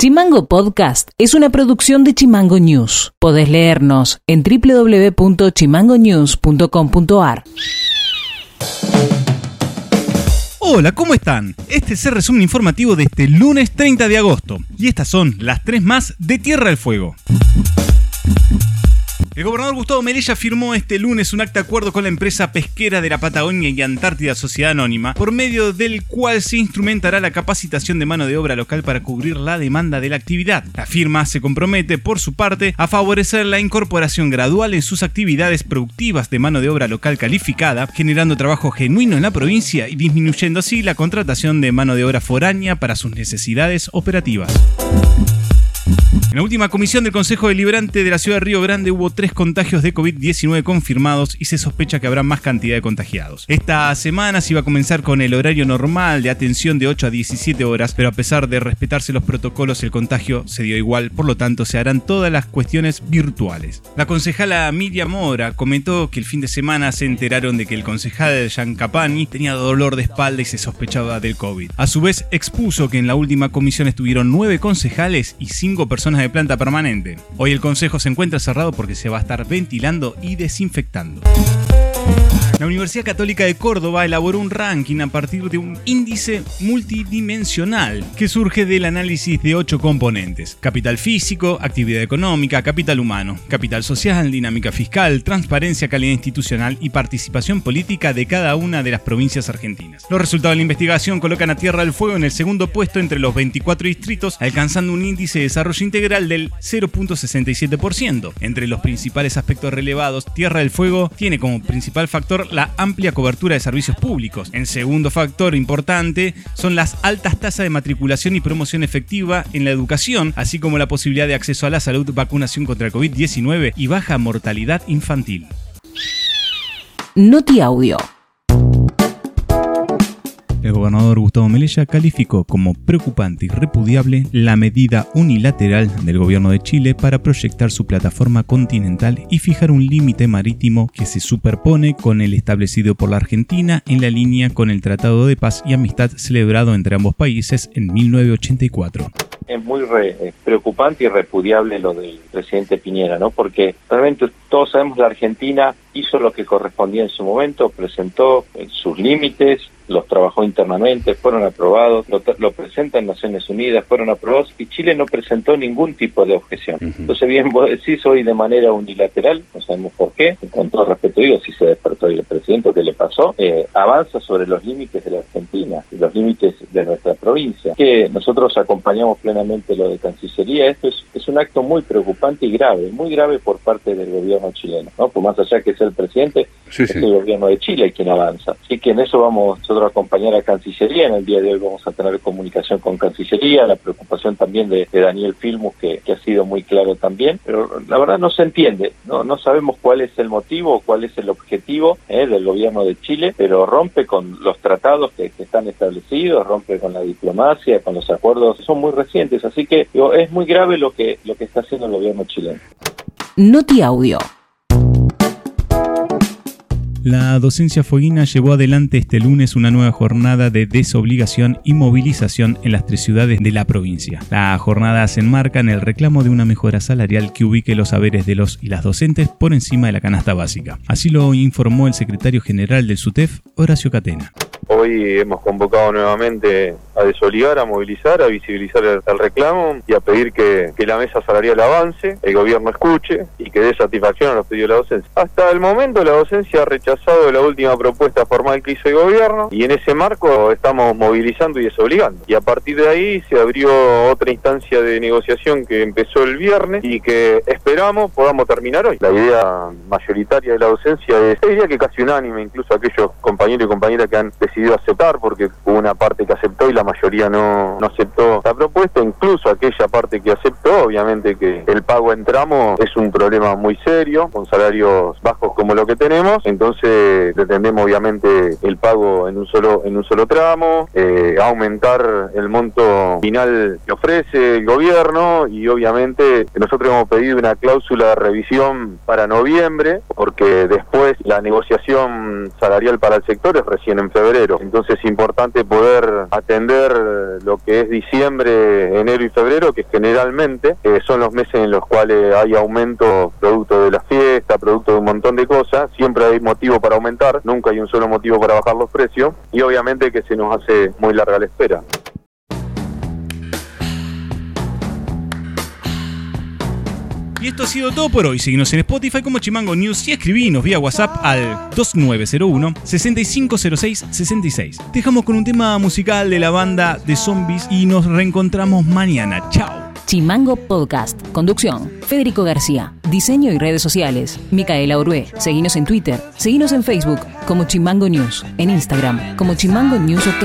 Chimango Podcast es una producción de Chimango News. Podés leernos en www.chimangonews.com.ar. Hola, ¿cómo están? Este es el resumen informativo de este lunes 30 de agosto. Y estas son las tres más de Tierra del Fuego. El gobernador Gustavo Melella firmó este lunes un acta de acuerdo con la empresa pesquera de la Patagonia y Antártida Sociedad Anónima, por medio del cual se instrumentará la capacitación de mano de obra local para cubrir la demanda de la actividad. La firma se compromete, por su parte, a favorecer la incorporación gradual en sus actividades productivas de mano de obra local calificada, generando trabajo genuino en la provincia y disminuyendo así la contratación de mano de obra foránea para sus necesidades operativas. En la última comisión del Consejo Deliberante de la Ciudad de Río Grande hubo tres contagios de COVID-19 confirmados y se sospecha que habrá más cantidad de contagiados. Esta semana se iba a comenzar con el horario normal de atención de 8 a 17 horas, pero a pesar de respetarse los protocolos, el contagio se dio igual, por lo tanto se harán todas las cuestiones virtuales. La concejala Miriam Mora comentó que el fin de semana se enteraron de que el concejal de Yancapani tenía dolor de espalda y se sospechaba del COVID. A su vez expuso que en la última comisión estuvieron nueve concejales y cinco personas de planta permanente. Hoy el consejo se encuentra cerrado porque se va a estar ventilando y desinfectando. La Universidad Católica de Córdoba elaboró un ranking a partir de un índice multidimensional que surge del análisis de ocho componentes. Capital físico, actividad económica, capital humano, capital social, dinámica fiscal, transparencia, calidad institucional y participación política de cada una de las provincias argentinas. Los resultados de la investigación colocan a Tierra del Fuego en el segundo puesto entre los 24 distritos, alcanzando un índice de desarrollo integral del 0.67%. Entre los principales aspectos relevados, Tierra del Fuego tiene como principal factor la amplia cobertura de servicios públicos. En segundo factor importante son las altas tasas de matriculación y promoción efectiva en la educación, así como la posibilidad de acceso a la salud, vacunación contra el COVID-19 y baja mortalidad infantil. Noti Audio. El gobernador Gustavo Melella calificó como preocupante y repudiable la medida unilateral del gobierno de Chile para proyectar su plataforma continental y fijar un límite marítimo que se superpone con el establecido por la Argentina en la línea con el Tratado de Paz y Amistad celebrado entre ambos países en 1984 es muy re, preocupante y repudiable lo del presidente Piñera, ¿no? Porque realmente todos sabemos la Argentina hizo lo que correspondía en su momento, presentó sus límites, los trabajó internamente, fueron aprobados, lo, lo, presenta en Naciones Unidas, fueron aprobados y Chile no presentó ningún tipo de objeción. Entonces, bien, vos decís hoy de manera unilateral, no sabemos por qué, con todo respeto digo, si se despertó el presidente, ¿qué le pasó? Eh, avanza sobre los límites de la Argentina los límites de nuestra provincia, que nosotros acompañamos plenamente lo de Cancillería. Esto es, es un acto muy preocupante y grave, muy grave por parte del gobierno chileno, ¿no? Por más allá que sea el presidente, sí, es sí. el gobierno de Chile quien avanza. Así que en eso vamos nosotros acompañar a Cancillería. En el día de hoy vamos a tener comunicación con Cancillería, la preocupación también de, Daniel Filmus, que, ha sido muy claro también. Pero la verdad no se entiende, no, no sabemos cuál es el motivo, cuál es el objetivo eh, del gobierno de Chile, pero rompe con los tratados que, están establecidos, rompe con la diplomacia, con los acuerdos, son muy recientes. Así que es muy grave lo que, lo que está haciendo el gobierno chileno. Noti Audio. La docencia fueguina llevó adelante este lunes una nueva jornada de desobligación y movilización en las tres ciudades de la provincia. La jornada se enmarca en el reclamo de una mejora salarial que ubique los saberes de los y las docentes por encima de la canasta básica. Así lo informó el secretario general del SUTEF, Horacio Catena. Hoy hemos convocado nuevamente a desobligar, a movilizar, a visibilizar el, el reclamo y a pedir que, que, la mesa salarial avance, el gobierno escuche y que dé satisfacción a los pedidos de la docencia. Hasta el momento la docencia ha rechazado la última propuesta formal que hizo el gobierno y en ese marco estamos movilizando y desobligando. Y a partir de ahí se abrió otra instancia de negociación que empezó el viernes y que esperamos podamos terminar hoy. La idea mayoritaria de la docencia es, diría que casi unánime, incluso aquellos compañeros y compañeras que han decidido aceptar porque hubo una parte que aceptó y la mayoría no, aceptó la propuesta, incluso aquella parte que aceptó. Obviamente que el pago en tramo es un problema muy serio, con salarios bajos como lo que tenemos, entonces pretendemos obviamente el pago en un solo, en un solo tramo, eh, aumentar el monto final que ofrece el gobierno y obviamente nosotros hemos pedido una cláusula de revisión para noviembre, porque después la negociación salarial para el sector es recién en febrero. Entonces es importante poder atender lo que es diciembre, enero y febrero, que generalmente eh, son los meses en los cuales hay aumento producto de la fiesta, producto de un montón de cosas. Siempre hay motivo para aumentar, nunca hay un solo motivo para bajar los precios y obviamente que se nos hace muy larga la espera. Y esto ha sido todo por hoy. Síguenos en Spotify como Chimango News y escribinos vía WhatsApp al 2901 6506 66. Dejamos con un tema musical de la banda de zombies y nos reencontramos mañana. Chao. Chimango Podcast. Conducción. Federico García. Diseño y redes sociales. Micaela Orué. Seguinos en Twitter. Seguinos en Facebook como Chimango News. En Instagram como Chimango News OK.